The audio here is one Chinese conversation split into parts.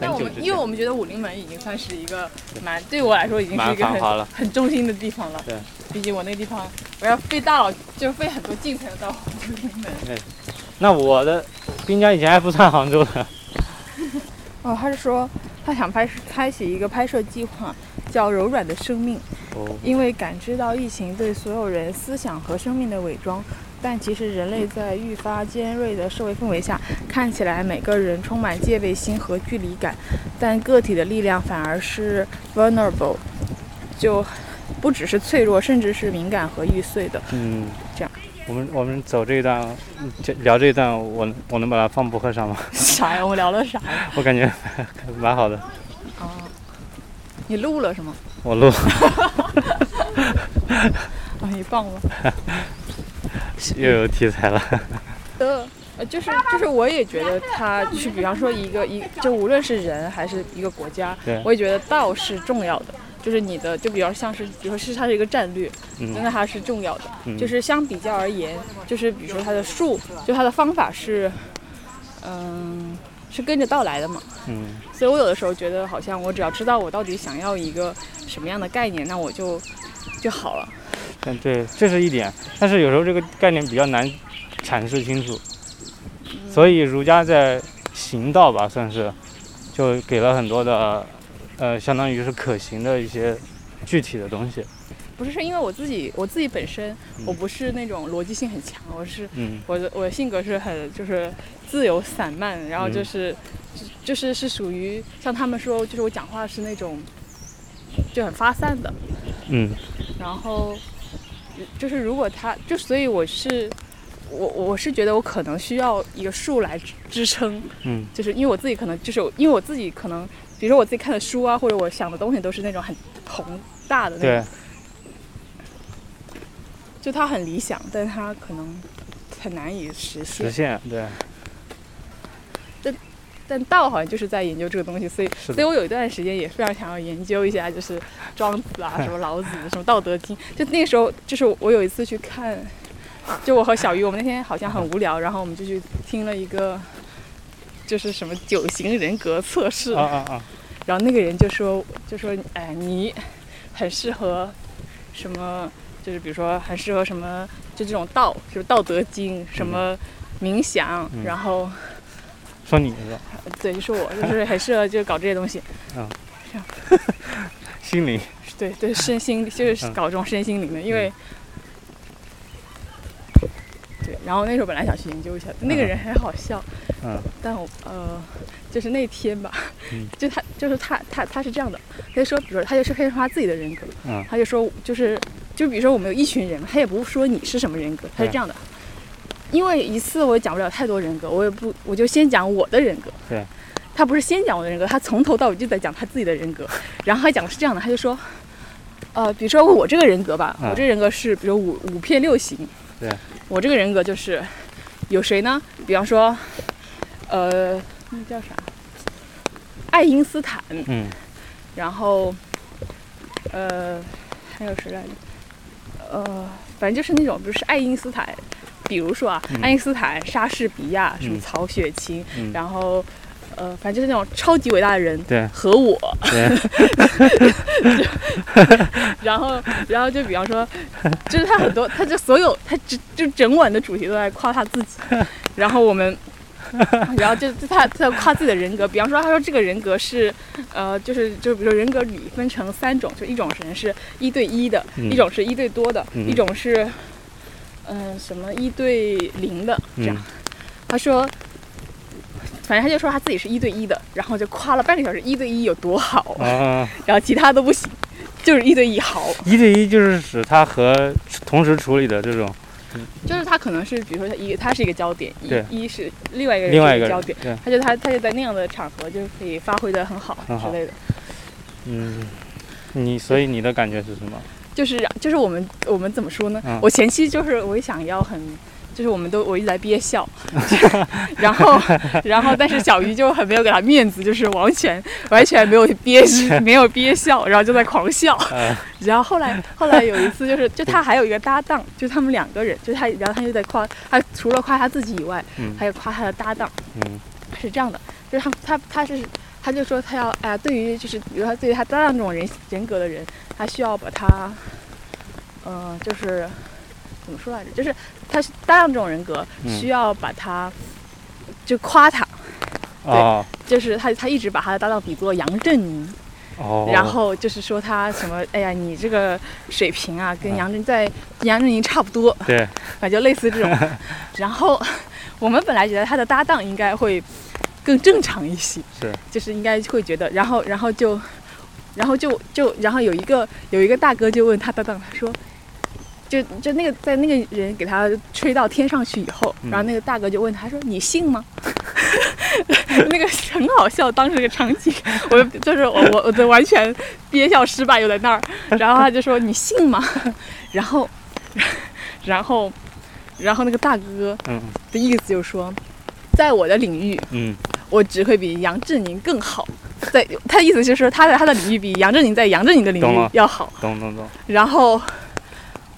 那但我很久之前们因为我们觉得武林门已经算是一个蛮对我来说已经是一个很繁了。很中心的地方了。对，毕竟我那个地方我要费大脑，就费很多劲才能到武林门。那我的滨江以前还不算杭州的，哦，他是说他想拍开启一个拍摄计划，叫《柔软的生命》，哦，因为感知到疫情对所有人思想和生命的伪装。但其实人类在愈发尖锐的社会氛围下，看起来每个人充满戒备心和距离感，但个体的力量反而是 vulnerable，就不只是脆弱，甚至是敏感和易碎的。嗯，这样。我们我们走这一段，嗯这聊这一段，我我能把它放博客上吗？啥呀？我们聊了啥呀？我感觉 蛮好的，哦，你录了是吗？我录了啊，你放了。又有题材了。呃，呃，就是就是，我也觉得它就是，比方说一个一，就无论是人还是一个国家对，我也觉得道是重要的。就是你的，就比较像是，比如说是它是一个战略，嗯那它是重要的。嗯就是相比较而言，就是比如说它的术，就它的方法是，嗯，是跟着道来的嘛。嗯所以我有的时候觉得，好像我只要知道我到底想要一个什么样的概念，那我就就好了。但对，这是一点，但是有时候这个概念比较难阐释清楚，所以儒家在行道吧，算是就给了很多的，呃，相当于是可行的一些具体的东西。不是，是因为我自己，我自己本身嗯。我不是那种逻辑性很强，我是嗯。我的我的性格是很就是自由散漫，然后嗯。就是、就就是是属于像他们说，就是我讲话是那种就很发散的，嗯。然后就是如果他就所以我是我我是觉得我可能需要一个数来支支撑，嗯。就是因为我自己可能就是因为我自己可能比如说我自己看的书啊，或者我想的东西都是那种很宏大的那对。种，，就他很理想，但是它可能很难以实现。实。现对，但道好像就是在研究这个东西，所以，所以我有一段时间也非常想要研究一下，就是庄子啊，什么老子，什么道德经。就那个时候，就是我有一次去看，就我和小鱼，我们那天好像很无聊，然后我们就去听了一个，就是什么九型人格测试。啊啊啊，然后那个人就说，就说，哎，你很适合什么？就是比如说很适合什么？就这种道，就是《道德经》什么冥想，嗯然后说你是吧？对，就是我，就是很适合就搞这些东西。心灵，对对，身心就是嗯。搞这种身心灵的，因为。对，然后那时候本来想去研究一下，那个人很好笑，嗯。但我呃，就是那天吧，嗯。就他就是他他他是这样的，他就说，比如说他就是可以说他自己的人格，嗯。他就说就是就比如说我们有一群人，他也不说你是什么人格，他是这样的，因为一次我也讲不了太多人格，我也不我就先讲我的人格，对，他不是先讲我的人格，他从头到尾就在讲他自己的人格，然后他讲的是这样的，他就说，呃，比如说我这个人格吧，嗯。我这个人格是比如五五片六型，对，我这个人格就是有谁呢？比方说，呃，那叫啥？爱因斯坦，嗯。然后，呃，还有谁来着？呃，反正就是那种，比如是爱因斯坦，比如说啊，嗯。爱因斯坦、莎士比亚、什么嗯曹雪芹，嗯，然后，呃，反正就是那种超级伟大的人对。和我，对，然后，然后就比方说，就是他很多，他就所有，他就就整晚的主题都在夸他自己，然后我们。然后就就他他在夸自己的人格，比方说他说这个人格是，呃，就是就比如说人格里分成三种，就一种人是一对一的，嗯。一种是一对多的，嗯。一种是，嗯、什么一对零的这样。嗯他说，反正他就说他自己是一对一的，然后就夸了半个小时一对一有多好，啊，然后其他都不行，就是一对一好。一对一就是指他和同时处理的这种，就是他可能是，比如说他一个他是一个焦点，一一是另外一个人另外一个焦点，他就他他就在那样的场合就可以发挥的很好之类的。嗯，你所以你的感觉是什么？就是就是我们我们怎么说呢？嗯我前期就是我也想要很。就是我们都我一直在憋笑，然后 然后但是小鱼就很没有给他面子，就是完全完全没有憋 没有憋笑，然后就在狂笑。呃，然后后来后来有一次就是就他还有一个搭档，就他们两个人，就他然后他就在夸他除了夸他自己以外，嗯还有夸他的搭档。嗯是这样的，就是他他他是他就说他要哎呀，对于就是比如说对于他搭档这种人人格的人，他需要把他，嗯、就是怎么说来着？就是他搭档这种人格，嗯需要把他就夸他，哦就是他他一直把他的搭档比作杨振宁，哦，然后就是说他什么，哎呀，你这个水平啊，跟嗯杨振在杨振宁差不多，对，反正就类似这种。然后我们本来觉得他的搭档应该会更正常一些，是就是应该会觉得，然后然后就，然后就就然后有一个有一个大哥就问他搭档，他说。就就那个在那个人给他吹到天上去以后，嗯然后那个大哥就问他说：“你信吗？” 那个很好笑，当时那个场景，我就是我我我的完全憋笑失败，又在那儿，然后他就说：“你信吗？” 然后，然后，然后那个大哥嗯的意思就是说，在我的领域，嗯我只会比杨振宁更好。在他的意思就是说，他在他的领域比杨振宁在杨振宁的领域要好。懂懂懂，然后，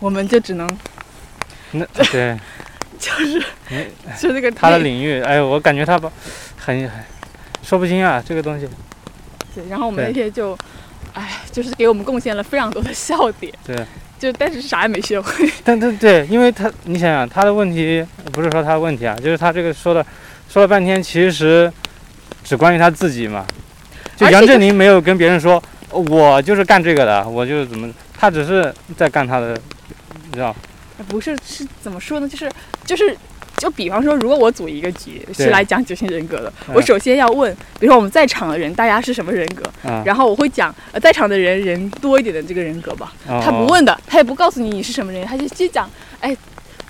我们就只能那对 就是嗯就那个他的领域，哎，我感觉他吧，很很说不清啊，这个东西，对，然后我们那对天就，哎，就是给我们贡献了非常多的笑点。对。就但是啥也没学会。但但对，因为他你想想他的问题，不是说他的问题啊，就是他这个说的说了半天，其实只关于他自己嘛。就杨振宁没有跟别人说，我就是干这个的，我就是怎么，他只是在干他的，你知道？不是是怎么说呢？就是就是就比方说，如果我组一个局是来讲九型人格的，嗯我首先要问，比如说我们在场的人，大家是什么人格，嗯，然后我会讲呃在场的人人多一点的这个人格吧。哦他不问的，他也不告诉你你是什么人，他就就讲，哎。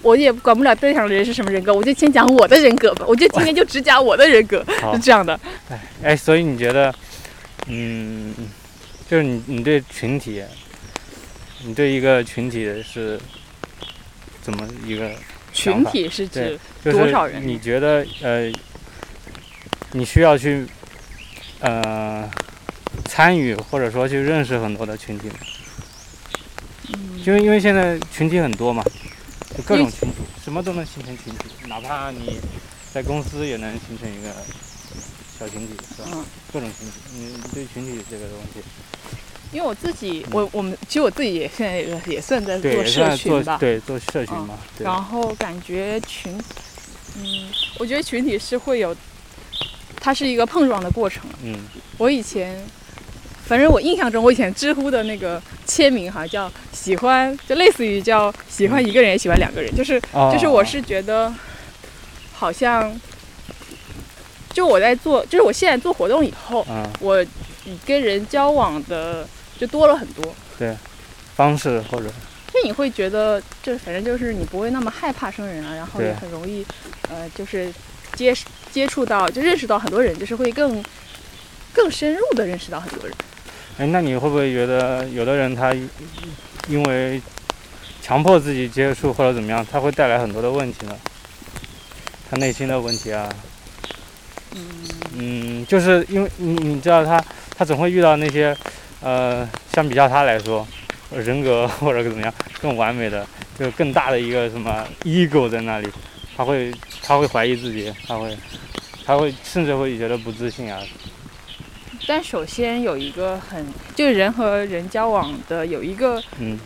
我也管不了对象的人是什么人格，我就先讲我的人格吧。我就今天就只讲我的人格，是这样的。哎，所以你觉得，嗯，就是你你对群体，你对一个群体是怎么一个群体是指多少人你觉得呃，你需要去呃参与或者说去认识很多的群体吗？嗯因为因为现在群体很多嘛，就各种群体，什么都能形成群体，哪怕你在公司也能形成一个小群体，是吧？嗯。各种群体，你你对群体这个东西，因为我自己，我我们其实我自己也现在也也算在做社群吧，对做社群嗯。嘛，对，然后感觉群，嗯，我觉得群体是会有，它是一个碰撞的过程。嗯。我以前，反正我印象中，我以前知乎的那个签名哈叫喜欢，就类似于叫喜欢一个人也喜欢两个人，就是哦就是我是觉得，好像，就我在做，就是我现在做活动以后，嗯我跟人交往的就多了很多。对方式或者就你会觉得，就反正就是你不会那么害怕生人了，然后也很容易，呃，就是接接触到，就认识到很多人，就是会更更深入的认识到很多人。哎，那你会不会觉得有的人他因为强迫自己接触或者怎么样，他会带来很多的问题呢？他内心的问题啊，嗯，就是因为你你知道他他总会遇到那些呃，相比较他来说，人格 或者怎么样更完美的，就更大的一个什么 ego 在那里，他会他会怀疑自己，他会他会甚至会觉得不自信啊，但首先有一个很，就是人和人交往的有一个，嗯。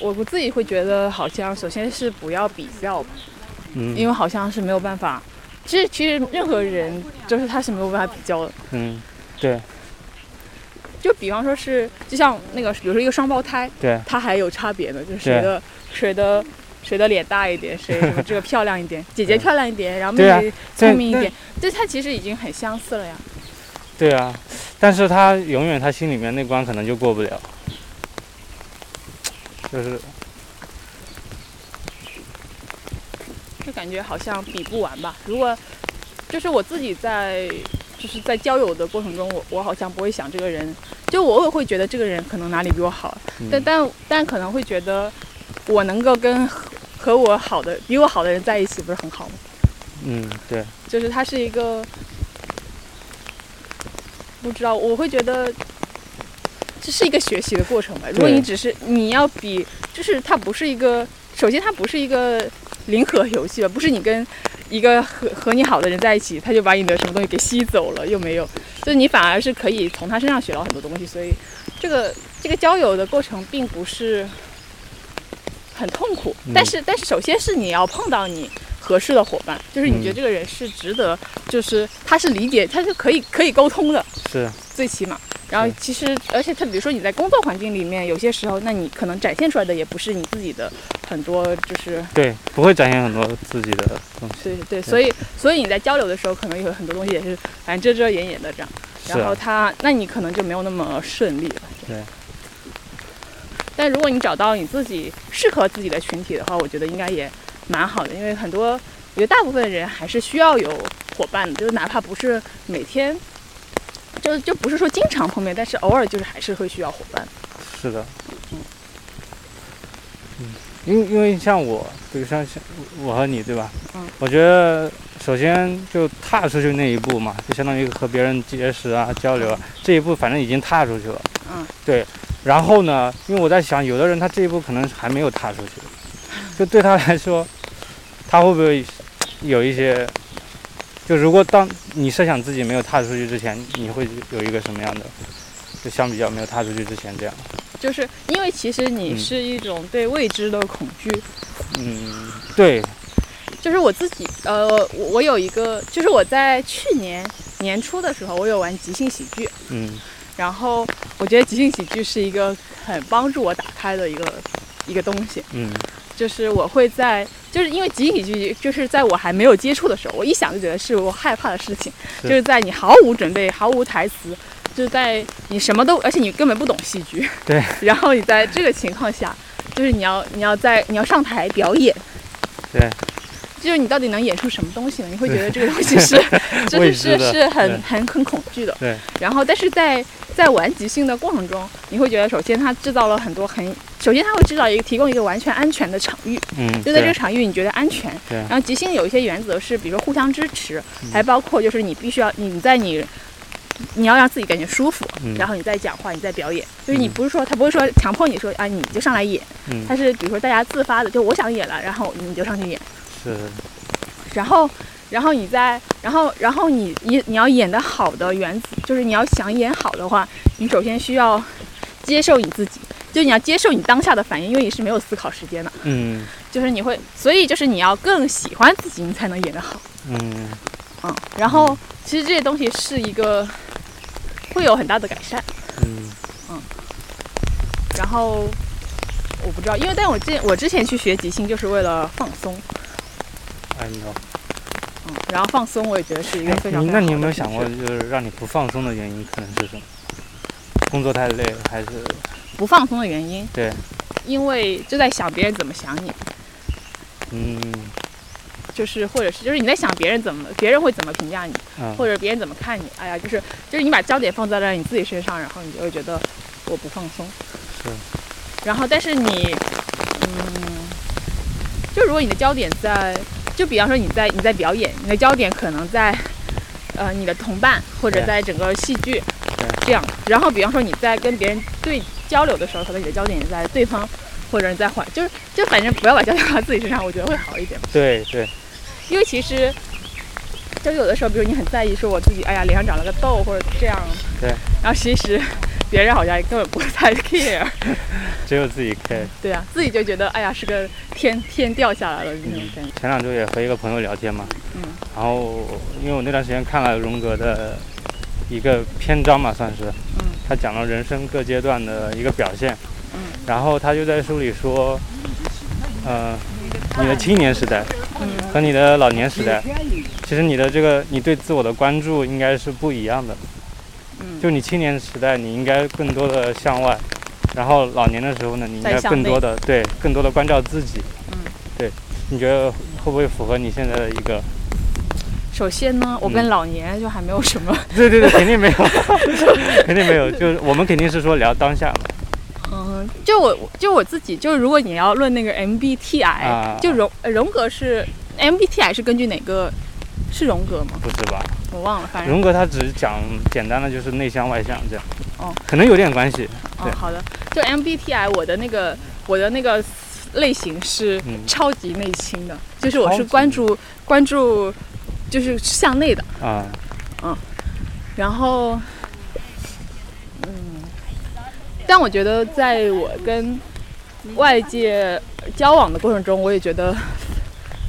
我我自己会觉得好像首先是不要比较，嗯，因为好像是没有办法。其实其实任何人就是他是没有办法比较的。嗯对。就比方说是，就像那个，比如说一个双胞胎，对。他还有差别呢，就是谁的谁的谁的脸大一点，谁什 么这个漂亮一点，姐姐漂亮一点，然后妹妹聪明一点，这他其实已经很相似了呀。对啊，但是他永远他心里面那关可能就过不了，就是。就感觉好像比不完吧。如果就是我自己在就是在交友的过程中，我我好像不会想这个人，就我偶尔会觉得这个人可能哪里比我好，嗯。但但但可能会觉得我能够跟和和我好的比我好的人在一起，不是很好吗？嗯对，就是他是一个，不知道，我会觉得这是一个学习的过程吧。如果你只是你要比，就是它不是一个，首先它不是一个零和游戏吧，不是你跟一个和和你好的人在一起，他就把你的什么东西给吸走了，又没有，就你反而是可以从他身上学到很多东西。所以，这个这个交友的过程并不是很痛苦，但是但是首先是你要碰到你合适的伙伴，就是你觉得这个人是值得，就是他是理解，他是可以可以沟通的，是最起码。然后其实，而且他比如说你在工作环境里面，有些时候，那你可能展现出来的也不是你自己的很多，就是对，不会展现很多自己的东西。对对，所以所以你在交流的时候，可能有很多东西也是反正遮遮掩掩的这样。然后他，那你可能就没有那么顺利了。对。但如果你找到你自己适合自己的群体的话，我觉得应该也蛮好的，因为很多，我觉得大部分人还是需要有伙伴的，就是哪怕不是每天。就就不是说经常碰面，但是偶尔就是还是会需要伙伴。是的，嗯，嗯，因因为像我，比如像像我和你，对吧？嗯。我觉得首先就踏出去那一步嘛，就相当于和别人结识啊、交流啊，这一步反正已经踏出去了。嗯。对，然后呢？因为我在想，有的人他这一步可能还没有踏出去，就对他来说，他会不会有一些？就如果当你设想自己没有踏出去之前，你会有一个什么样的？就相比较没有踏出去之前这样。就是因为其实你是一种对未知的恐惧。嗯，对。就是我自己，呃，我我有一个，就是我在去年年初的时候，我有玩即兴喜剧。嗯。然后我觉得即兴喜剧是一个很帮助我打开的一个一个东西。嗯。就是我会在，就是因为即兴喜剧，就是在我还没有接触的时候，我一想就觉得是我害怕的事情。就是在你毫无准备、毫无台词，就在你什么都，而且你根本不懂戏剧。对。然后你在这个情况下，就是你要你要在你要上台表演。对。就是你到底能演出什么东西呢？你会觉得这个东西是，就是是是很很很恐惧的。对。然后，但是在在玩即兴的过程中，你会觉得首先它制造了很多很，首先他会制造一个提供一个完全安全的场域。嗯。就在这个场域，你觉得安全。对。然后即兴有一些原则是，比如说互相支持，还包括就是你必须要你在你，你要让自己感觉舒服，然后你再讲话，你再表演。就是你不是说他不会说强迫你说啊你就上来演，他是比如说大家自发的，就我想演了，然后你就上去演。是，然后，然后你再，然后，然后你你你要演的好的原则，就是你要想演好的话，你首先需要接受你自己，就你要接受你当下的反应，因为你是没有思考时间的。嗯。就是你会，所以就是你要更喜欢自己，你才能演得好。嗯。嗯，然后其实这些东西是一个会有很大的改善。嗯。嗯。然后我不知道，因为但我之我之前去学即兴就是为了放松。哎，你嗯，然后放松，我也觉得是一个非常。那你有没有想过，就是让你不放松的原因可能是什么？工作太累了，还是？不放松的原因。对。因为就在想别人怎么想你。嗯。就是或者是就是你在想别人怎么别人会怎么评价你，或者别人怎么看你？哎呀，就是就是你把焦点放在了你自己身上，然后你就会觉得我不放松。是。然后，但是你，嗯。就如果你的焦点在，就比方说你在你在表演，你的焦点可能在，呃，你的同伴或者在整个戏剧，这样。然后比方说你在跟别人对交流的时候，可能你的焦点也在对方，或者你在缓，就是就反正不要把焦点放在自己身上，我觉得会好一点。对对。因为其实，就有的时候，比如你很在意说我自己，哎呀，脸上长了个痘或者这样。对。然后其实。别人好像根本不 太 care，只有自己 care。对啊，自己就觉得哎呀是个天天掉下来了那种感觉。前两周也和一个朋友聊天嘛，嗯，然后因为我那段时间看了荣格的一个篇章嘛，算是，嗯，他讲了人生各阶段的一个表现，嗯，然后他就在书里说，呃，你的青年时代，嗯，和你的老年时代，其实你的这个你对自我的关注应该是不一样的。就你青年时代，你应该更多的向外，然后老年的时候呢，你应该更多的对，更多的关照自己。嗯，对，你觉得会不会符合你现在的一个？首先呢，我跟老年就还没有什么。对对对，肯定没有，肯定没有。就是我们肯定是说聊当下嘛。嗯，就我就我自己，就是如果你要论那个 MBTI，就荣荣格是 MBTI 是根据哪个？是荣格吗？不是吧？我忘了，反正荣格他只是讲简单的，就是内向外向这样。哦，可能有点关系。哦，好的。就 MBTI，我的那个我的那个类型是嗯超级内倾的，就是我是关注关注，就是向内的。啊，嗯。然后，嗯，但我觉得在我跟外界交往的过程中，我也觉得，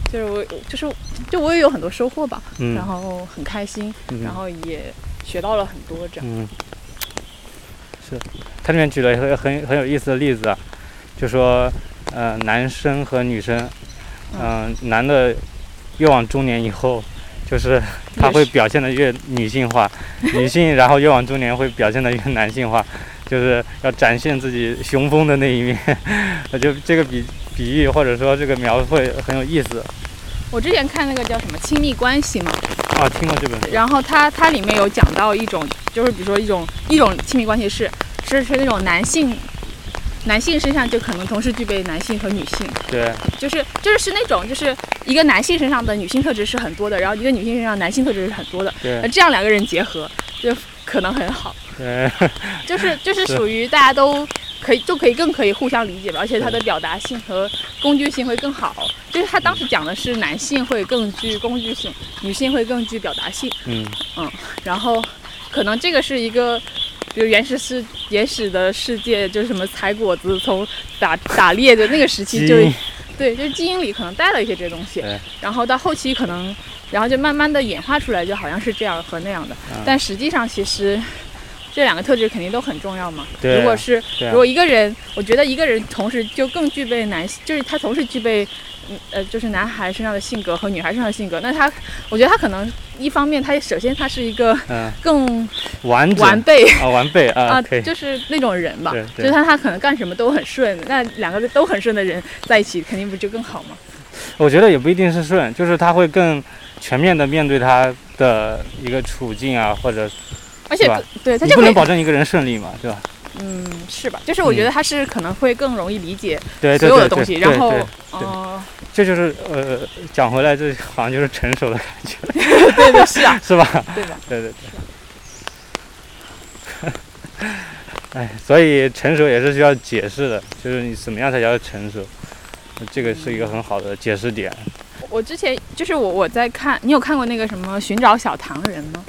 就是我就是就我也有很多收获吧，嗯，然后很开心，嗯。然后也学到了很多这样。嗯，是，他里面举了一个很很有意思的例子啊，就说，呃，男生和女生，嗯、男的越往中年以后，就是 他会表现的越女性化，女性然后越往中年会表现的越男性化，就是要展现自己雄风的那一面。我觉得这个比比喻或者说这个描绘很有意思我之前看那个叫什么亲密关系嘛，啊，听过这本书，然后它它里面有讲到一种，就是比如说一种一种亲密关系是是是那种男性。男性身上就可能同时具备男性和女性，对，就是就是是那种就是一个男性身上的女性特质是很多的，然后一个女性身上男性特质是很多的，那对，这样两个人结合就可能很好，对，就是 就是是。属于大家都可以就可以更可以互相理解吧，而且他的表达性和工具性会更好。就是他当时讲的是男性会更具工具性，女性会更具表达性，嗯，然后可能这个是一个。比如原始世原始的世界，就是什么采果子，从打打猎的那个时期就对，就是基因里可能带了一些这些东西，然后到后期可能，然后就慢慢的演化出来，就好像是这样和那样的，嗯但实际上其实这两个特质肯定都很重要嘛。对如果是啊。如果一个人，我觉得一个人同时就更具备男性，就是他同时具备。嗯呃，就是男孩身上的性格和女孩身上的性格，那他，我觉得他可能一方面，他首先他是一个嗯，更完完备啊，完备啊，啊，就是那种人吧，就是他他可能干什么都很顺，那两个都很顺的人在一起，肯定不就更好吗？我觉得也不一定是顺，就是他会更全面的面对他的一个处境啊，或者而且对他就不能保证一个人顺利嘛，对吧？嗯，是吧？就是我觉得他是可能会更容易理解所有的东西，然后对对，呃，这就是呃，讲回来，这好像就是成熟的感觉，对对是啊，是吧？对吧？对对对。哎，所以成熟也是需要解释的，就是你怎么样才叫成熟，这个是一个很好的解释点。我之前就是我我在看，你有看过那个什么《寻找小唐人》吗？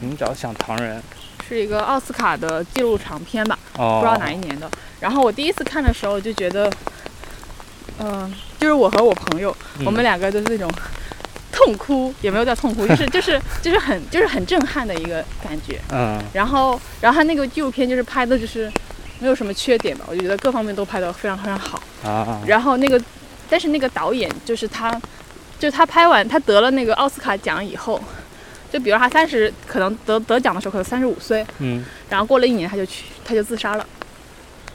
寻找小唐人，是一个奥斯卡的纪录长片吧，哦，不知道哪一年的。然后我第一次看的时候就觉得，嗯、就是我和我朋友，嗯我们两个都是那种痛哭，也没有叫痛哭，就是就是就是很就是很震撼的一个感觉。嗯然后然后他那个纪录片就是拍的就是没有什么缺点吧，我就觉得各方面都拍得非常非常好。啊，然后那个，但是那个导演就是他，就他拍完他得了那个奥斯卡奖以后，就比如他三十可能得得奖的时候可能三十五岁，嗯然后过了一年他就去他就自杀了，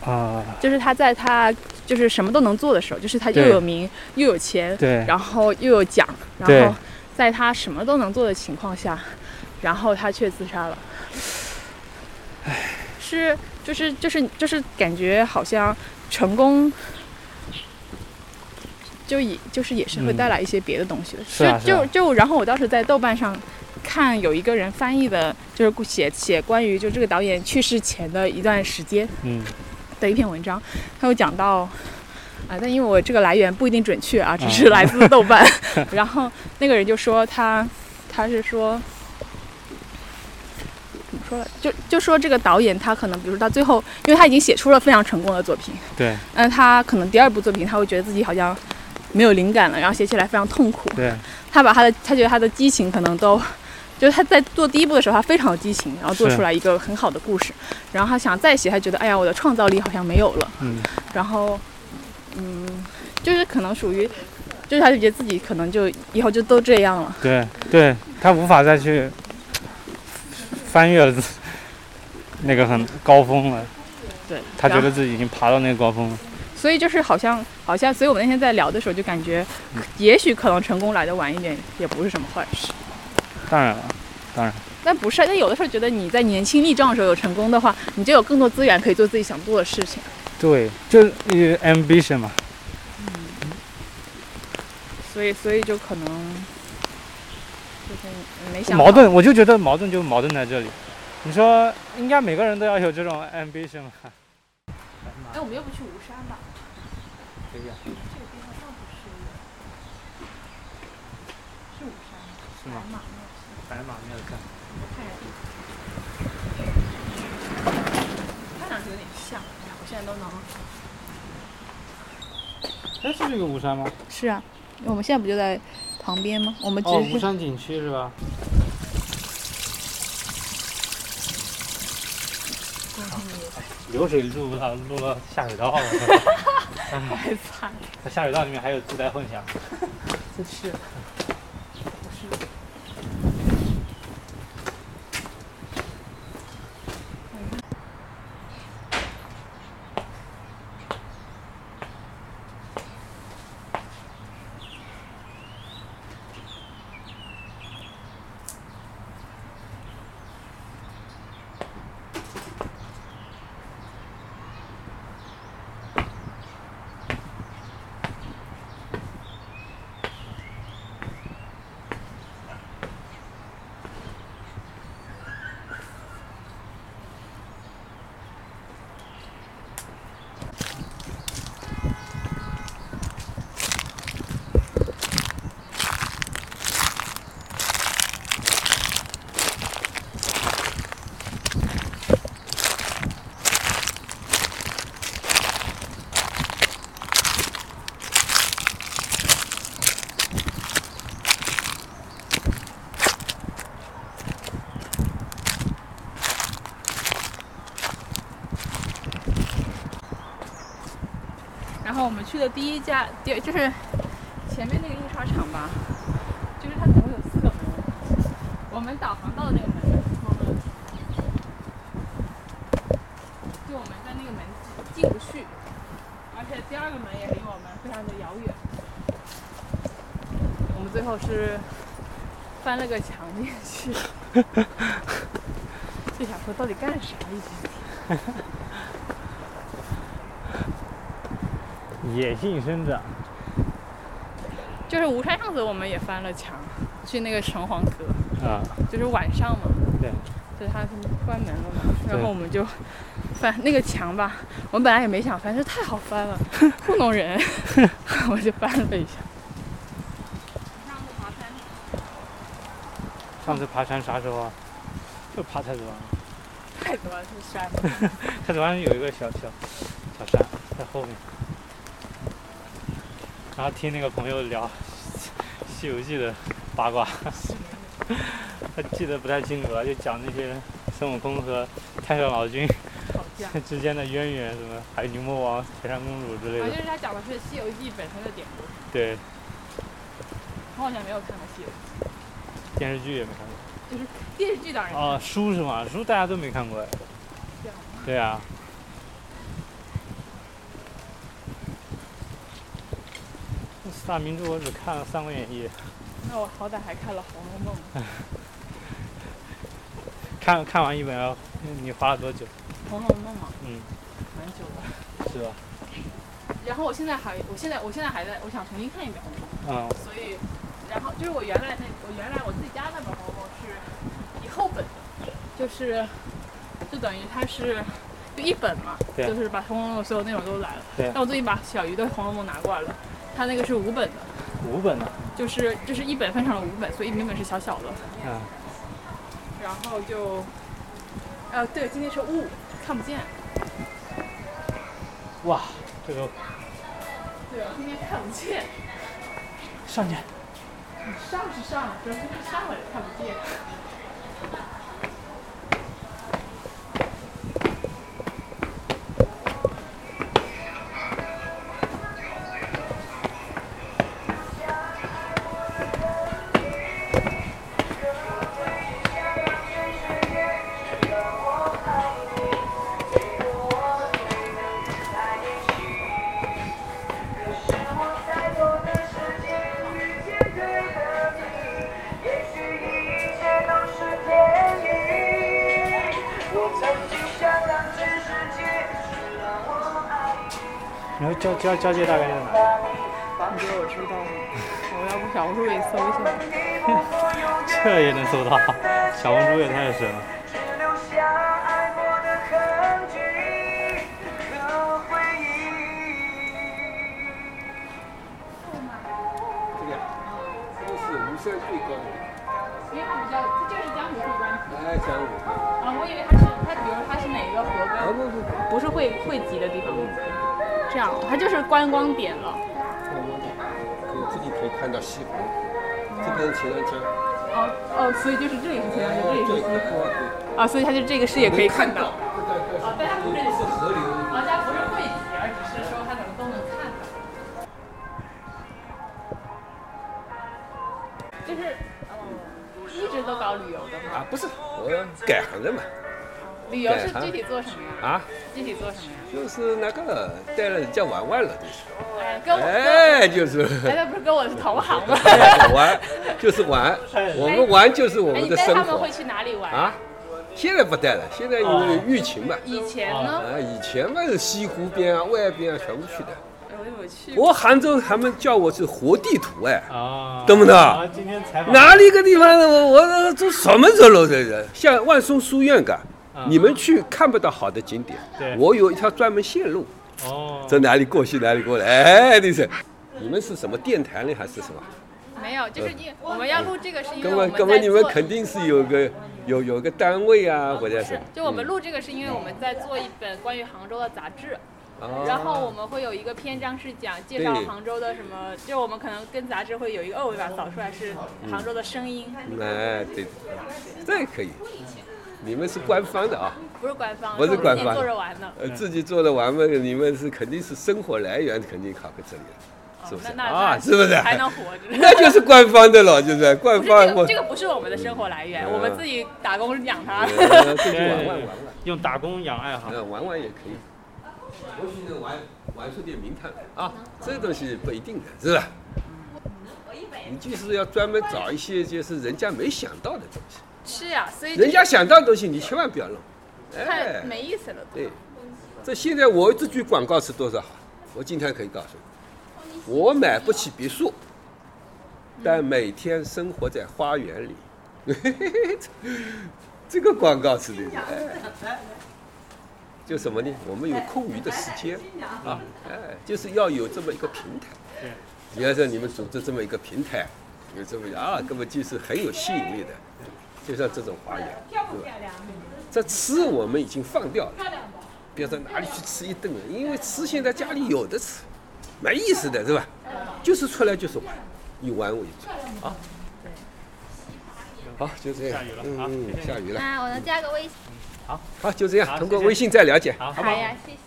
啊，就是他在他就是什么都能做的时候，就是他又有名又有钱，对，然后又有奖，然后在他什么都能做的情况下，然后他却自杀了。是，就是就是就是感觉好像成功，就也就是也是会嗯带来一些别的东西的。就就就然后我当时在豆瓣上看有一个人翻译的，就是写写关于就这个导演去世前的一段时间，嗯的一篇文章，他有讲到，啊、但因为我这个来源不一定准确啊，只是来自豆瓣。然后那个人就说他，他是说，怎么说了？就就说这个导演他可能，比如说到最后，因为他已经写出了非常成功的作品，对那他可能第二部作品他会觉得自己好像没有灵感了，然后写起来非常痛苦。对，他把他的他觉得他的激情可能都，就是他在做第一部的时候他非常有激情，然后做出来一个很好的故事，然后他想再写，他觉得哎呀我的创造力好像没有了，嗯。然后嗯，就是可能属于，就是他就觉得自己可能就以后就都这样了，对对，他无法再去翻越了那个很高峰了，对，他觉得自己已经爬到那个高峰了。所以就是好像好像，所以我们那天在聊的时候就感觉，嗯。也许可能成功来的晚一点也不是什么坏事。当然了，当然。那不是，那有的时候觉得你在年轻力壮的时候有成功的话，你就有更多资源可以做自己想做的事情。对，就是 ambition 嘛。嗯所以，所以就可能就是没想矛。盾，我就觉得矛盾就矛盾在这里。你说应该每个人都要有这种 ambition 嘛？哎，我们要不去吴山吧？可以啊？这个地方到底是是武山吗？是吗？马庙。白马庙山。我看一下地图。看上去有点像，我现在都能。哎，是这个武山吗？是啊，我们现在不就在旁边吗？我们只哦，是武山景区是吧？流水录不到，录了下水道了。太惨了，它下水道里面还有自带混响。真是，去的第一家，第就是前面那个印刷厂吧，就是它总共有四个门，我们导航到的那个门，就我们在那个门进不去，而且第二个门也离我们非常的遥远。我们最后是翻了个墙进去，就想说到底干啥一天。野性生长。就是吴山上次我们也翻了墙，去那个城隍阁，啊，就是晚上嘛，对，就是它关门了嘛，然后我们就翻那个墙吧，我们本来也没想翻，这太好翻了，糊弄人，我就翻了一下。上次爬山，上次爬山啥时候啊？就爬太子湾。太子湾，是山。太子湾 有一个小小小山在后面，然后听那个朋友聊《西游记》的八卦，他记得不太清楚了，就讲那些孙悟空和太上老君。之间的渊源，什么还有牛魔王、铁扇公主之类啊，的就。是他讲的是《西游记》本身的典故，对，我好像没有看过《西游记电视剧也没看过。》，就是电视剧当然哦，书是吗？书大家都没看过对啊。大名著我只看了《三国演义》，那我好歹还看了《红楼梦》，看看完一本要你花了多久？《红楼梦》嘛，嗯，蛮久的。是吧？然后我现在还，我现在我现在还在，我想重新看一遍《红楼梦》。嗯，所以，然后就是我原来那我原来我自己家那本《红楼梦》是以后本的，就是就等于它是就一本嘛，就是把《红楼梦》所有内容都来了。对但我最近把小鱼的《红楼梦》拿过来了，它那个是五本的，五本的。就是这是一本分成了五本，所以每本是小小的。嗯，然后就，呃，对，今天是雾，看不见。哇，这个对，啊今天看不见。上去。上是上了，主要是上了也看不见。交交接大概在哪？你觉得我知道吗？我要不小红书给搜一下。这也能搜到？小红书也太神了。这个呀，是。比较，这是江湖会。江。啊，我以为他是他，比如他是哪一个河？不不，是会会集的地方。这样它就是观光点了。江武可以这里可以看到西湖，这边是钱塘江，哦哦，所以就是这里是钱塘江，这里是西湖对啊，所以它就这个视野可以看到。啊，但它不是不是河流。啊，它不是汇集，而只是说它能都能看到。就是哦，一直都搞旅游的吗？啊，不是，我改行了嘛。旅游是具体做什么呀？啊，具体做什么呀？就是那个带了人家玩玩了，就是。哎，跟我哎，就是。哎，那不是跟我是同行吗？玩就是玩，我们玩就是我哎，们的生你带他们活会去哪里玩？啊。现在不带了，现在因为疫情嘛，以前呢？啊，以前嘛是西湖边啊、外边啊全部去的。哎，我杭州他们叫我是活地图哎，啊，懂不懂啊，今天采访哪里个地方我我这什么热闹的人，像万松书院嘎啊，你们去看不到好的景点对，我有一条专门线路，哦，从哪里过去哪里过来，哎，你是，你们是什么电台呢还是什么？没有，就是因为我们要录这个，是因为我们根本你们肯定是有个有有个单位啊，或者是。就我们录这个是因为我们在做一本关于杭州的杂志，哦然后我们会有一个篇章是讲介绍杭州的什么，就我们可能跟杂志会有一个二维码扫出来是杭州的声音，哎，对，这也可以。你们是官方的啊，不是官方，不是官方做着玩的。呃，自己做着玩嘛，你们是肯定是生活来源肯定靠在这里了，是不是啊？是不是？还能活着？那就是官方的了，就是官不是方我这个，不是我们的生活来源，嗯我们自己打工养它。呃 这就玩玩玩玩，用打工养爱好，嗯，玩玩也可以。或许能玩玩出点名堂来啊，这东西不一定的，是吧？你就是要专门找一些就是人家没想到的东西，是呀，所以人家想到的东西你千万不要弄。太哎，没意思了。对，这现在我这句广告词多少好？我今天可以告诉你，我买不起别墅，但每天生活在花园里。这个广告词对不对？哎，就什么呢？我们有空余的时间啊，哎，就是要有这么一个平台。对，你要说你们组织这么一个平台，有这么啊，根本就是很有吸引力的，就像这种花园，对吧？这吃我们已经放掉了，不要到哪里去吃一顿了，因为吃现在家里有的吃，没意思的是吧？就是出来就是玩，以玩为主啊。好，就这样下雨。了嗯下雨了。啊，我能加个微信。好，好就这样，通过微信再了解。好，好不好？好呀，谢谢。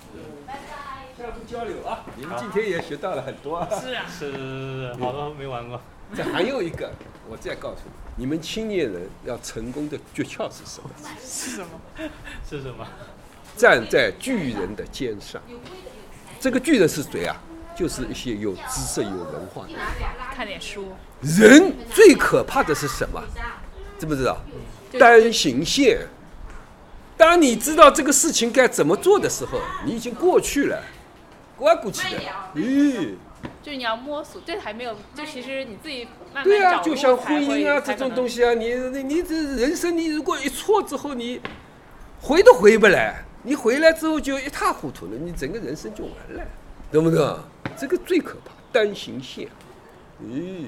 相互交流啊！你们今天也学到了很多啊。是啊，是是是，好多没玩过。这还有一个，我再告诉你，你们青年人要成功的诀窍是什么？是什么？是什么？站在巨人的肩上。这个巨人是谁啊？就是一些有知识、有文化的人。看点书。人最可怕的是什么？知不知道？单行线。当你知道这个事情该怎么做的时候，你已经过去了，过过去的。咦，就是你要摸索，这还没有，就其实你自己慢慢对啊，找路就像婚姻啊这种东西啊，你你你这人生你如果一错之后，你回都回不来，你回来之后就一塌糊涂了，你整个人生就完了，懂不懂？这个最可怕，单行线。咦，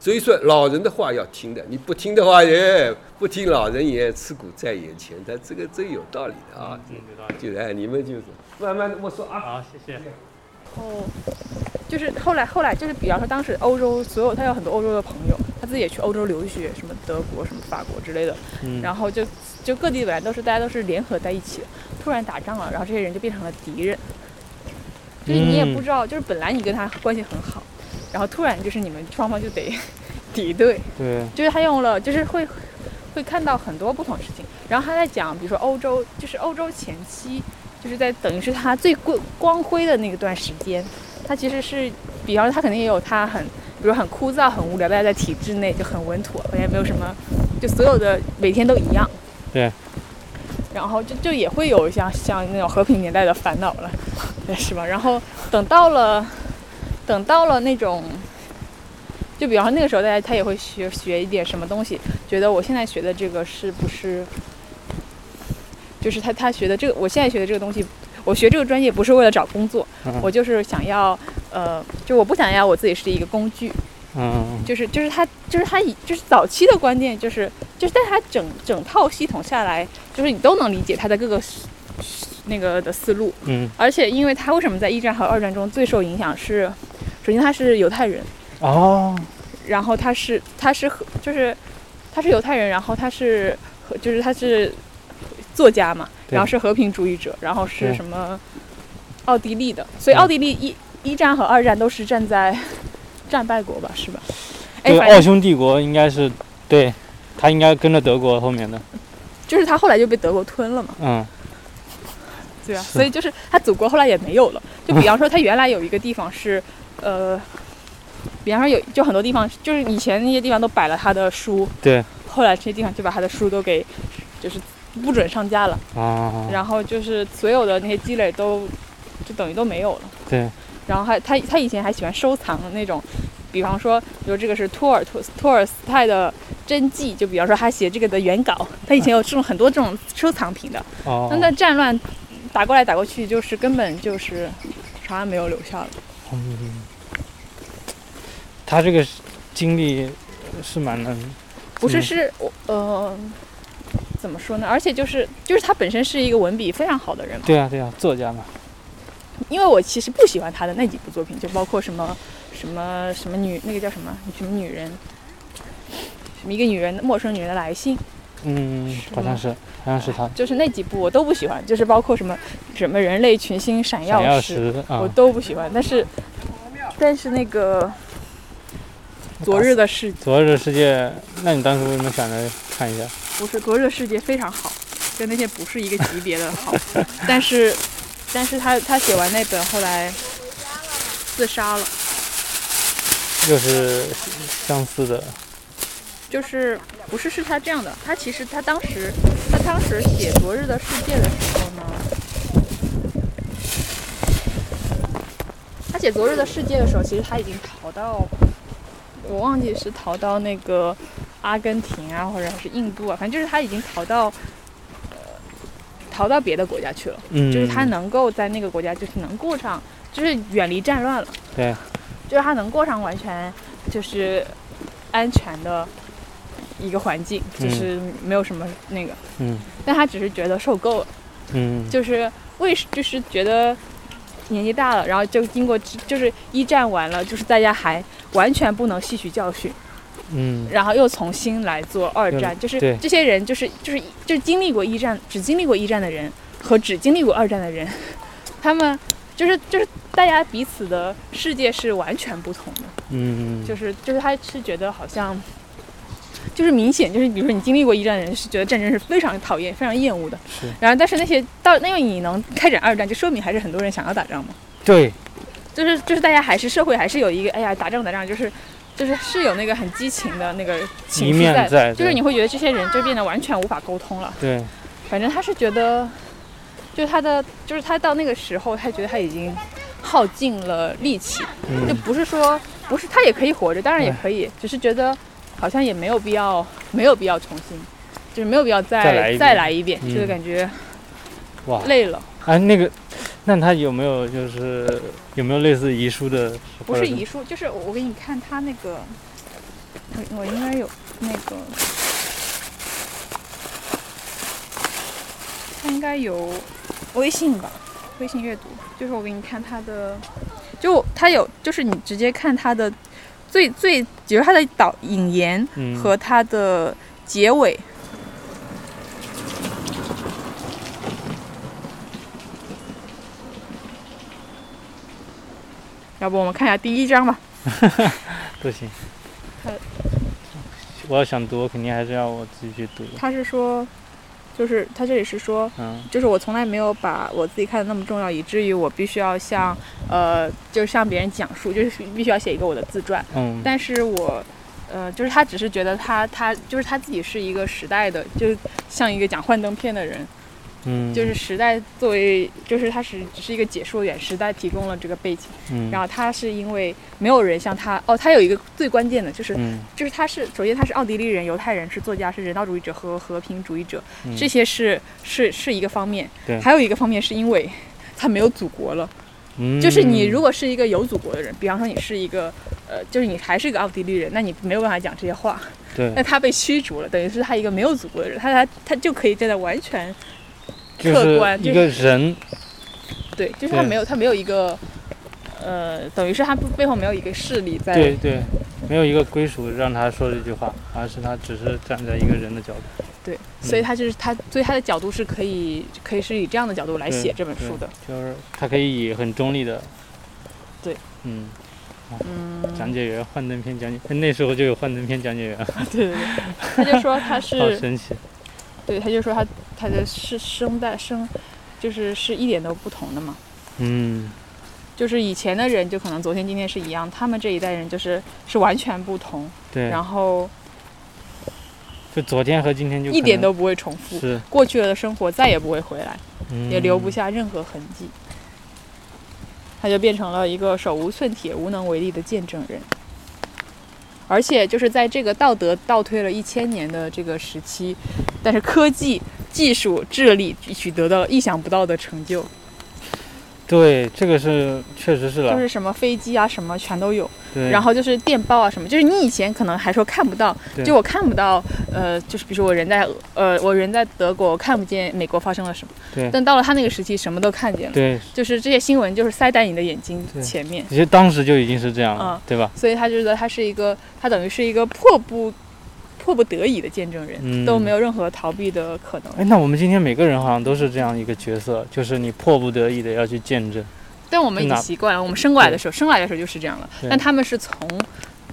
所以说老人的话要听的，你不听的话也不听老人言，吃苦在眼前，他这个真有道理的啊。嗯，有道理。就哎，你们就是慢慢的摸索啊。好，谢谢。哦，就是后来后来就是比方说当时欧洲所有他有很多欧洲的朋友，他自己也去欧洲留学，什么德国、什么法国之类的，嗯，然后就就各地本来都是大家都是联合在一起的，突然打仗了，然后这些人就变成了敌人，就是你也不知道，就是本来你跟他关系很好，然后突然就是你们双方就得敌对，对，就是他用了，就是会会看到很多不同的事情。然后他在讲，比如说欧洲，就是欧洲前期，就是在等于是他最光光辉的那个段时间，他其实是，比方说他肯定也有他很，比如很枯燥、很无聊，大家在体制内就很稳妥，好像没有什么，就所有的每天都一样。对。然后就就也会有像像那种和平年代的烦恼了，对，是吧？然后等到了，等到了那种。就比方说那个时候，大家他也会学学一点什么东西，觉得我现在学的这个是不是，就是他他学的这个，我现在学的这个东西，我学这个专业不是为了找工作，嗯我就是想要，呃，就我不想要我自己是一个工具，嗯，就是就是他就是他以就是早期的观念就是就是在他整整套系统下来，就是你都能理解他的各个那个的思路，嗯。而且因为他为什么在一战和二战中最受影响是，首先他是犹太人，哦，然后他是他是和就是他是犹太人，然后他是和就是他是作家嘛，然后是和平主义者，然后是什么奥地利的，所以嗯奥地利一一战和二战都是站在 战败国吧，是吧？哎，对，奥匈帝国应该是对，他应该跟着德国后面的，就是他后来就被德国吞了嘛，嗯。对啊，所以就是他祖国后来也没有了。就比方说，他原来有一个地方是，呃，比方说有就很多地方，就是以前那些地方都摆了他的书，对。后来这些地方就把他的书都给就是不准上架了，啊，然后就是所有的那些积累都就等于都没有了。对，然后还他他以前还喜欢收藏那种，比方说，比如这个是托尔托托尔斯泰的真迹，就比方说他写这个的原稿，他以前有这种很多这种收藏品的。哦那，那战乱打过来打过去，就是根本就是啥也没有留下了。嗯，他这个经历是蛮能，不是嗯是我呃怎么说呢？而且就是就是他本身是一个文笔非常好的人嘛。对啊对啊，作家嘛，因为我其实不喜欢他的那几部作品，就包括什么什么什么女那个叫什么什么女人，什么一个女人陌生女人的来信，嗯，好像是好像是他，就是那几部我都不喜欢，就是包括什么什么人类群星闪耀时，时我啊，都不喜欢。但是但是那个昨日的世昨日的世界，那你当时为什么想着看一下？不是隔日的世界非常好，跟那些不是一个级别的好，但是但是他他写完那本后来自杀了，又是相似的，就是不是是他这样的，他其实他当时他当时写昨日的世界的时候呢，他写昨日的世界的时候，其实他已经逃到，我忘记是逃到那个阿根廷啊，或者是印度啊，反正就是他已经逃到。呃逃到别的国家去了，嗯，就是他能够在那个国家，就是能过上，就是远离战乱了。对，就是他能过上完全就是安全的一个环境，嗯就是没有什么那个，嗯。但他只是觉得受够了，嗯，就是为就是觉得年纪大了，然后就经过就是一战完了，就是大家还完全不能吸取教训，嗯。然后又重新来做二战，就是对。这些人就是就是就是经历过一战，只经历过一战的人和只经历过二战的人，他们就是就是大家彼此的世界是完全不同的。嗯，就是就是他是觉得好像，就是明显就是比如说你经历过一战的人是觉得战争是非常讨厌、非常厌恶的，是。然后但是那些到因为你能开展二战，就说明还是很多人想要打仗嘛，对，就是就是大家还是社会还是有一个哎呀打仗打仗就是。就是是有那个很激情的那个情绪面在，就是你会觉得这些人就变得完全无法沟通了。对，反正他是觉得，就是他的，就是他到那个时候，他觉得他已经耗尽了力气，就嗯不是说不是他也可以活着，当然也可以，只是觉得好像也没有必要，没有必要重新，就是没有必要再再来一遍。一遍，嗯。就是感觉哇，累了。哎，那个，那他有没有就是有没有类似遗书的？不是遗书，就是我我给你看他那个，我我应该有那个，他应该有微信吧，微信阅读，就是我给你看他的，就他有，就是你直接看他的最最，比如他的导引言嗯和他的结尾。要不我们看一下第一章吧。不行他。我要想读，我肯定还是要我自己去读。他是说，就是他这里是说，嗯就是我从来没有把我自己看得那么重要，以至于我必须要向，呃，就是向别人讲述，就是必须要写一个我的自传。嗯但是我，呃，就是他只是觉得他他就是他自己是一个时代的，就是像一个讲幻灯片的人，嗯，就是时代作为，就是他是只是一个解说员，时代提供了这个背景，嗯，然后他是因为没有人像他，哦，他有一个最关键的就是嗯。就是他是首先他是奥地利人、犹太人，是作家，是人道主义者和和平主义者，嗯。这些是是是一个方面。对。还有一个方面是因为他没有祖国了，嗯，就是你如果是一个有祖国的人，比方说你是一个呃，就是你还是一个奥地利人，那你没有办法讲这些话。对。那，他被驱逐了，等于是他一个没有祖国的人，他他他就可以站在完全就是客观一个人，对，就是他没有他没有一个呃，等于是他背后没有一个势力在。对对，没有一个归属让他说这句话，而是他只是站在一个人的角度。对，所以他就是他，所以他的角度是可以可以是以这样的角度来写这本书的。就是他可以以很中立的，对，嗯，嗯，讲解员、幻灯片讲解，那时候就有幻灯片讲解员，对对对，他就说他 好是，神奇，对，他就说他他的是声带声，就是是一点都不同的嘛。嗯，就是以前的人就可能昨天今天是一样，他们这一代人就是是完全不同，对，然后就昨天和今天就一点都不会重复，是，过去了的生活再也不会回来，嗯、也留不下任何痕迹。他就变成了一个手无寸铁、无能为力的见证人。而且就是在这个道德倒退了一千年的这个时期，但是科技、技术、智力取得了意想不到的成就，对，这个是确实是了，就是什么飞机啊什么全都有。对，然后就是电报啊什么，就是你以前可能还说看不到，就我看不到，呃，就是比如说我人在呃我人在德国，我看不见美国发生了什么，对但到了他那个时期，什么都看见了，对，就是这些新闻就是塞在你的眼睛前面，其实当时就已经是这样了，嗯对吧？所以他觉得他是一个，他等于是一个迫不迫不得已的见证人，嗯都没有任何逃避的可能。哎，那我们今天每个人好像都是这样一个角色，就是你迫不得已的要去见证，但我们已经习惯了，我们生过来的时候，生来的时候就是这样了，但他们是从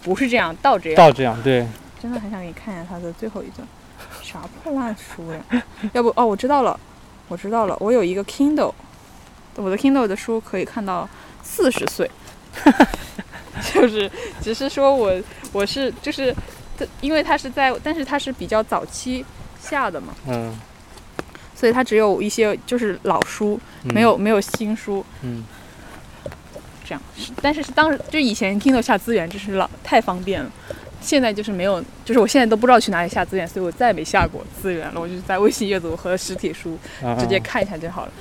不是这样到这样。到这样，对，真的很想给你看一下他的最后一段，啥破烂书呀？要不哦，我知道了，我知道了，我有一个 Kindle，我的 Kindle 的书可以看到四十岁，就是只是说我我是就是，因为它是在，但是它是比较早期下的嘛，嗯，所以它只有一些就是老书，嗯没有没有新书嗯，这样。但是是当时就以前 Kindle 下资源真是老太方便了。现在就是没有，就是我现在都不知道去哪里下资源，所以我再也没下过资源了。我就在微信阅读和实体书啊直接看一下就好了。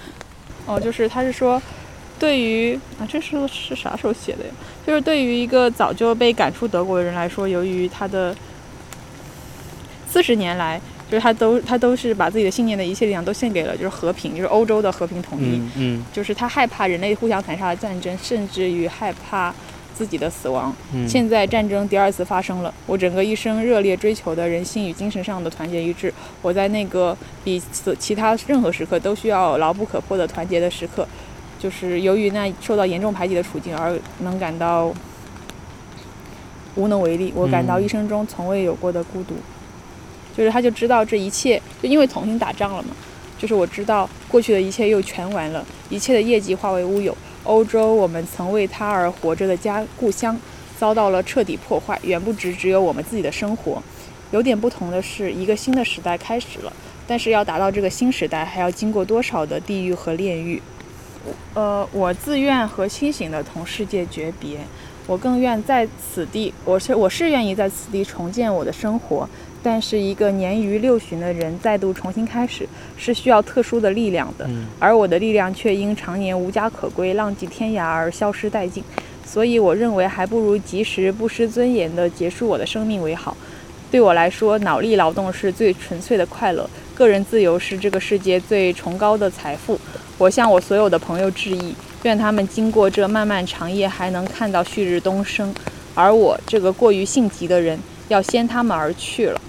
哦，就是他是说，对于啊，这是是啥时候写的呀？就是对于一个早就被赶出德国的人来说，由于他的四十年来，就是他都他都是把自己的信念的一切力量都献给了就是和平，就是欧洲的和平统一。嗯嗯就是他害怕人类互相残杀的战争，甚至于害怕自己的死亡。嗯，现在战争第二次发生了，我整个一生热烈追求的人性与精神上的团结一致，我在那个比此其他任何时刻都需要牢不可破的团结的时刻，就是由于那受到严重排挤的处境而能感到无能为力。我感到嗯一生中从未有过的孤独，就是他就知道这一切，就因为重新打仗了嘛，就是我知道过去的一切又全完了，一切的业绩化为乌有。欧洲，我们曾为他而活着的家故乡，遭到了彻底破坏，远不止只有我们自己的生活。有点不同的是，一个新的时代开始了，但是要达到这个新时代，还要经过多少的地狱和炼狱？呃，我自愿和清醒的同世界诀别，我更愿在此地，我是我是愿意在此地重建我的生活，但是一个年逾六旬的人再度重新开始，是需要特殊的力量的。嗯而我的力量却因常年无家可归、浪迹天涯而消失殆尽，所以我认为还不如及时不失尊严地结束我的生命为好。对我来说，脑力劳动是最纯粹的快乐，个人自由是这个世界最崇高的财富。我向我所有的朋友致意，愿他们经过这漫漫长夜还能看到旭日东升，而我这个过于性急的人，要先他们而去了。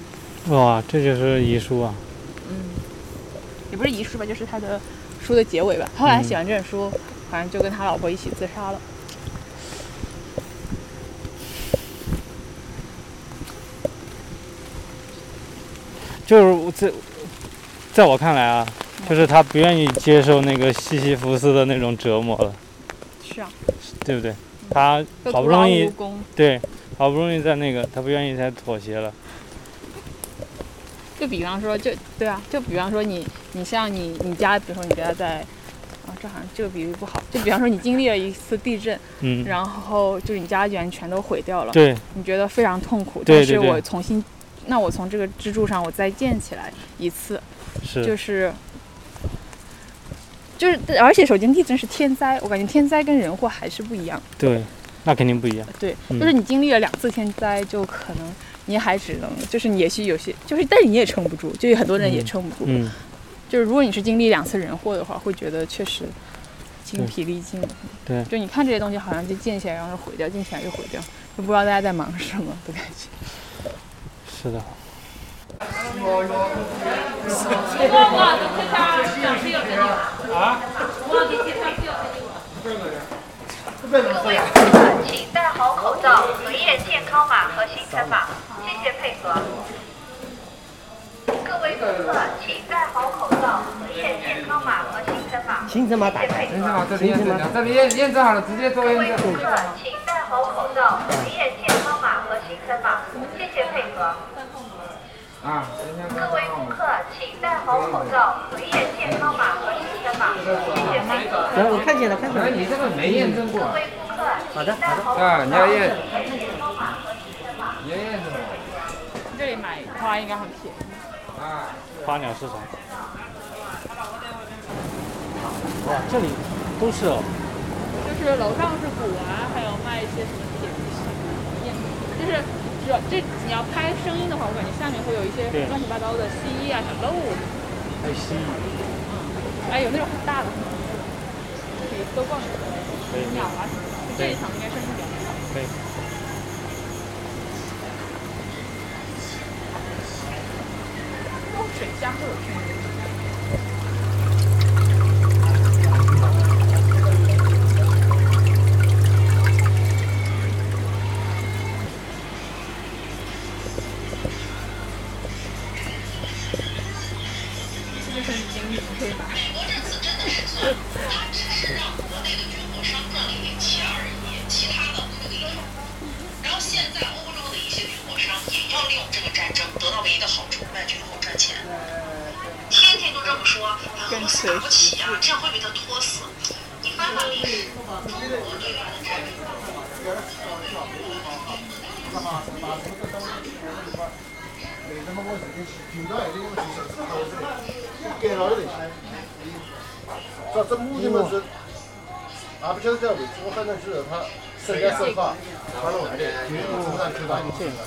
哇，这就是遗书啊，嗯也不是遗书吧，就是他的书的结尾吧。后来嗯写完这本书，好像就跟他老婆一起自杀了。就是我在在我看来啊，就是他不愿意接受那个西西弗斯的那种折磨了，是啊，对不对？他好不容易。对，好不容易在那个，他不愿意再妥协了。就比方说，就对啊，就比方说你，你像你你家，比如说你家在，啊，这好像这个比喻不好。就比方说你经历了一次地震，嗯，然后就是你家居然全都毁掉了，对你觉得非常痛苦。对但是我重新，那我从这个支柱上我再建起来一次，是，就是就是而且首先地震是天灾，我感觉天灾跟人祸还是不一样。对，那肯定不一样。对，嗯就是你经历了两次天灾，就可能你还只能，就是你也许有些，就是但是你也撑不住，就有很多人也嗯撑不住。嗯，就是如果你是经历两次人祸的话，会觉得确实精疲力尽。对就你看这些东西好像就建起来，然后毁掉，建起来又毁掉，就不知道大家在忙什么的感觉。是的。各位顾客请戴好口罩，核验健康码和行程码，谢谢配合。各位顾客，请戴好口罩，核验健康码和行程码，行程码打开，谢谢配合。好，这里验证了，这里验验证好了，直接做各位。顾客，请戴好口罩，核验健康码和行程码，谢谢配合。啊，各位顾客，请戴好口罩，核验健康码和行程码，谢谢配合。然后我看见了，看见哎，了。你这个没验证过各，位顾客，好的好的，啊，你要验，核验健康码和行程码。也验证过，这里买花应该很便宜。啊。花鸟市场。哇，这里都是哦。就是楼上是古玩，还有卖一些什么铁皮石验，就是这你要拍声音的话，我感觉下面会有一些乱七八糟的蜥蜴啊、小动物，还有蜥蜴。哎，有那种很大的，可以多逛一逛。可以鸟啊什么的，就这一层应该声音比较好。可以。用水箱会有声音。军后赚钱。天天都这么说，俄罗斯打不起啊，这样会被他拖死。你翻翻历史，中国对外的战争。这这目的嘛是，俺不晓得在位置，我反正就是他身干手法，他弄来的，就是经常去打进来，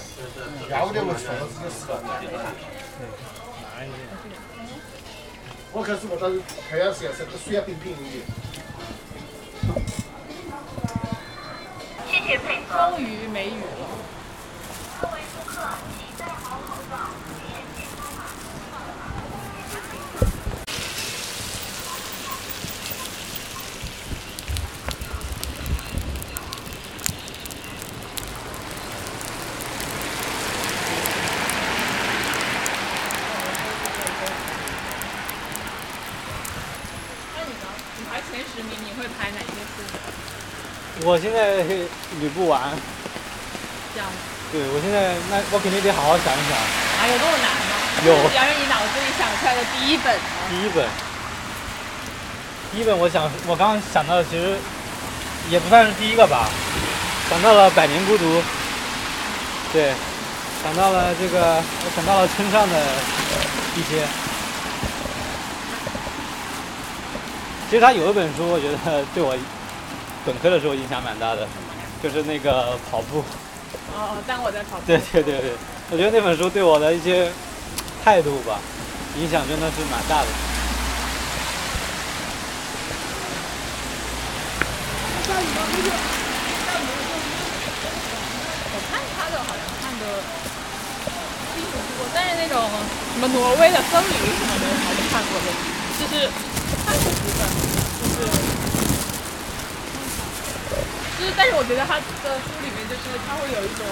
要不得我说我自己死了。我看是我当时太阳是是个水啊冰冰的，谢谢配合。终于没雨了。各位顾客，请戴好口罩，核验健康码。那你呢？你排前十名，你会排哪一个书？我现在捋不完。这样吗？对，我现在那我肯定得好好想一想。啊，有那么难吗？有这是你脑子里想出来的第一本？第一本，第一本我想我刚刚想到的其实也不算是第一个吧，想到了《百年孤独》，对，想到了这个，我想到了村上的一些。其实他有一本书，我觉得对我本科的时候影响蛮大的，就是那个跑步。哦，当我在跑步。对对对对，我觉得那本书对我的一些态度吧，影响真的是蛮大的。我看他的好像看的并不多，但是那种什么挪威的僧侣什么的还是看过的，就是看过几本，就是就是，但是我觉得他的书里面就是他会有一种，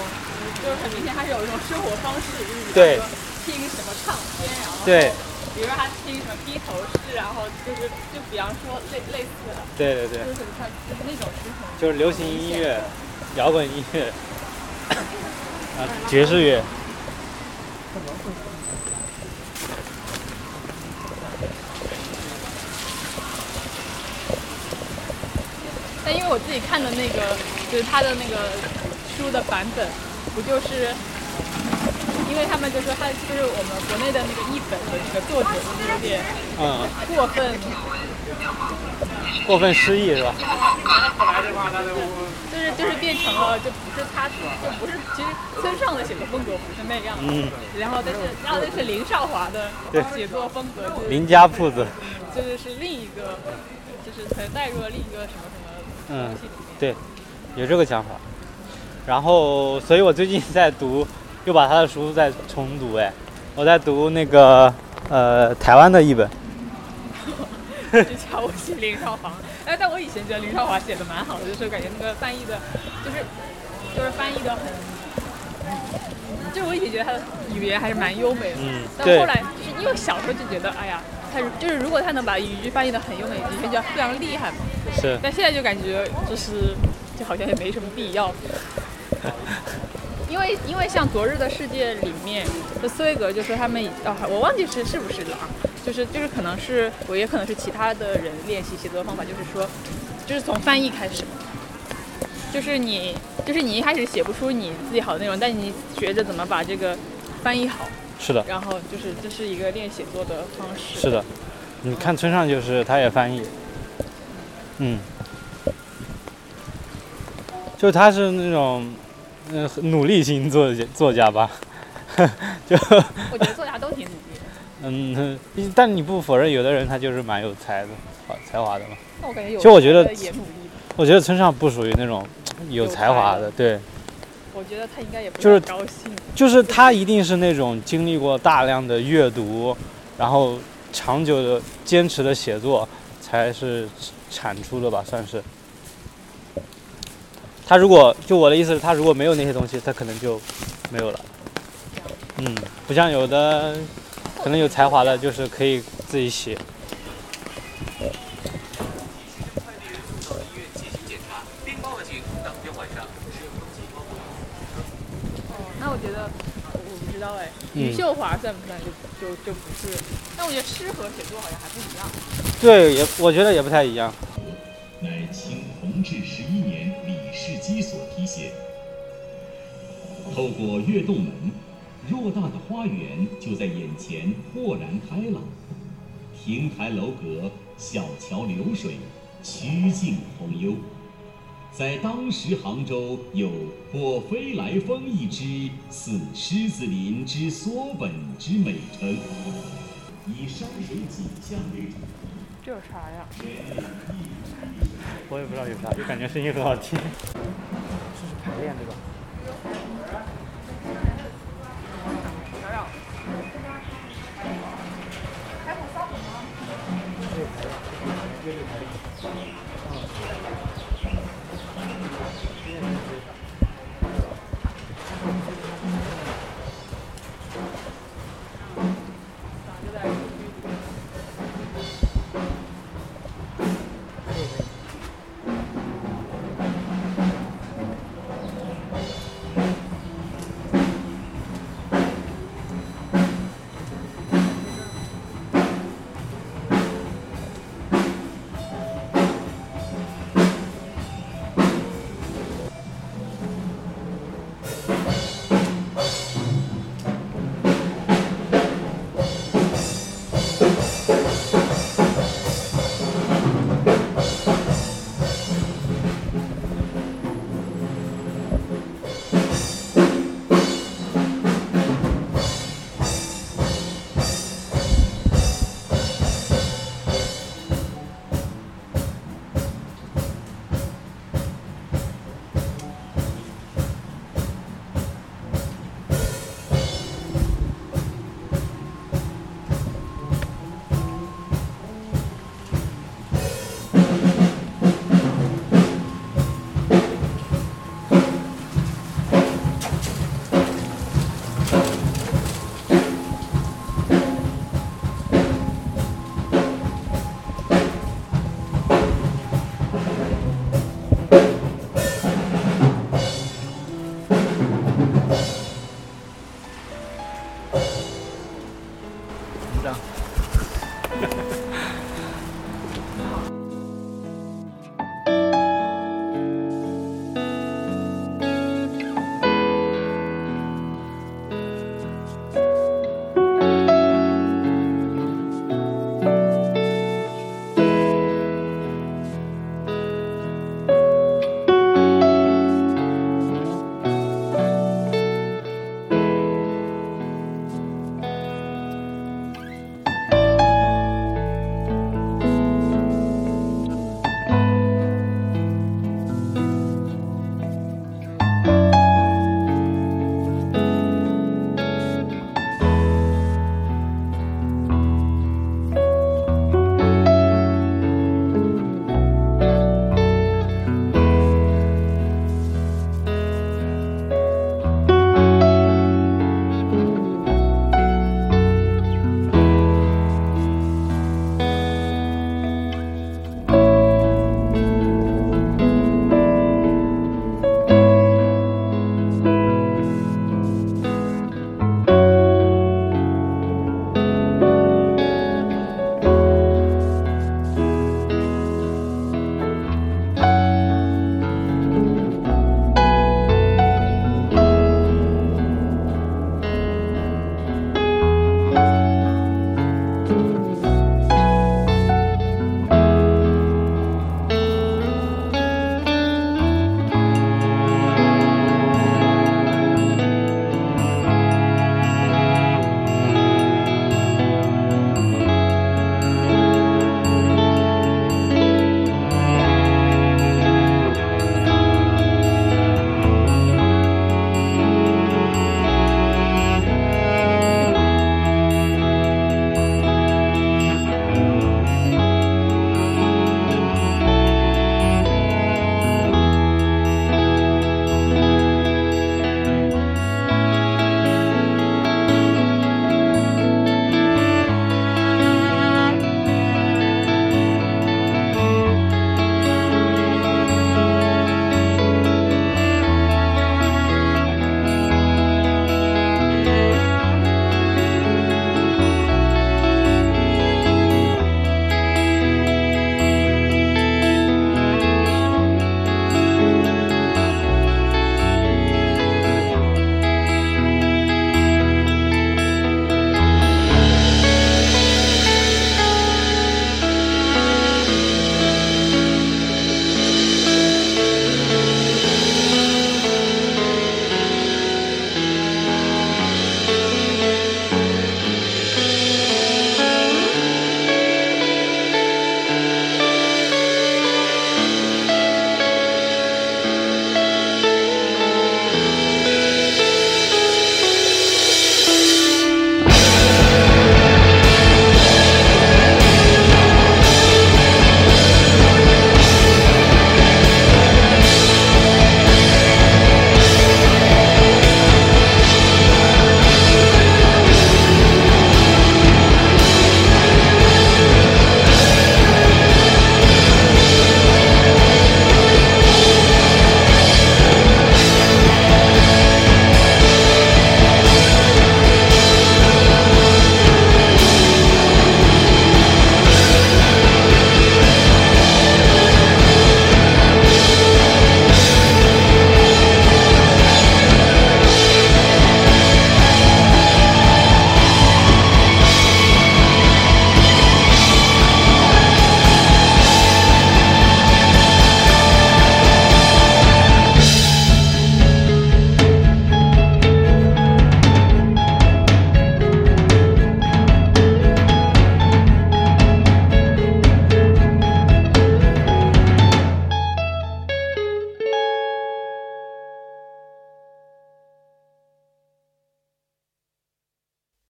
就是很明显他是有一种生活方式，就是比对听什么唱片，然后对比如说他听什么披头士，然后就是就比方说类类似的，对对对就，是他就是那种是很就是流行音乐、摇滚音乐，啊，爵士乐。但因为我自己看的那个，就是他的那个书的版本，不就是因为他们就说他就是我们国内的那个译本的那个作者就是有点嗯，过分，过分失意是吧？就是就是变成了就不是他就不是其实村上的写作风格不是那样，嗯，然后但是然后但是林少华的对。写作风格就是林家铺子，就是是另一个，就是可能带入了另一个什么什么嗯。对，有这个想法。然后，所以我最近在读，又把他的书在重读。哎，我在读那个呃台湾的一本。就瞧不起林少华，哎，但我以前觉得林少华写的蛮好的，就是感觉那个翻译的，就是就是翻译的很，就我以前觉得他的语言还是蛮优美的，但后来就是因为小时候就觉得，哎呀，他就是如果他能把语句翻译的很优美，的确就非常厉害嘛。是，但现在就感觉就是就好像也没什么必要。因为因为像《昨日的世界》里面的斯威格就说他们啊，我忘记是是不是了啊，就是就是可能是我也可能是其他的人练习写作的方法，就是说就是从翻译开始，就是你就是你一开始写不出你自己好的内容，但你学着怎么把这个翻译好，是的，然后就是这是一个练写作的方式。是的。你看村上就是他也翻译，嗯，就他是那种嗯、努力型作家作家吧，就我觉得作家都挺努力的，嗯，但你不否认有的人他就是蛮有才的，好才华的嘛。那我感觉有其实我觉得也努力。我觉得村上不属于那种有才华的，对，我觉得他应该也不就是高兴。就是他一定是那种经历过大量的阅读，然后长久的坚持的写作，才是产出的吧，算是。他如果就我的意思是，他如果没有那些东西，他可能就没有了。嗯，不像有的可能有才华的，就是可以自己写。那我觉得我我不知道哎，嗯余秀华算不算就就就不是？但我觉得诗和写作好像还不一样。对，也我觉得也不太一样。乃清同治十一年李世基所题写。透过月洞门，偌大的花园就在眼前豁然开朗。亭台楼阁，小桥流水，曲径通幽。在当时杭州有“果飞来峰一枝，似狮子林之缩本”之美称。以山水景象为主。这有啥呀？我也不知道有啥，就感觉声音很好听。这是排练对吧？这样。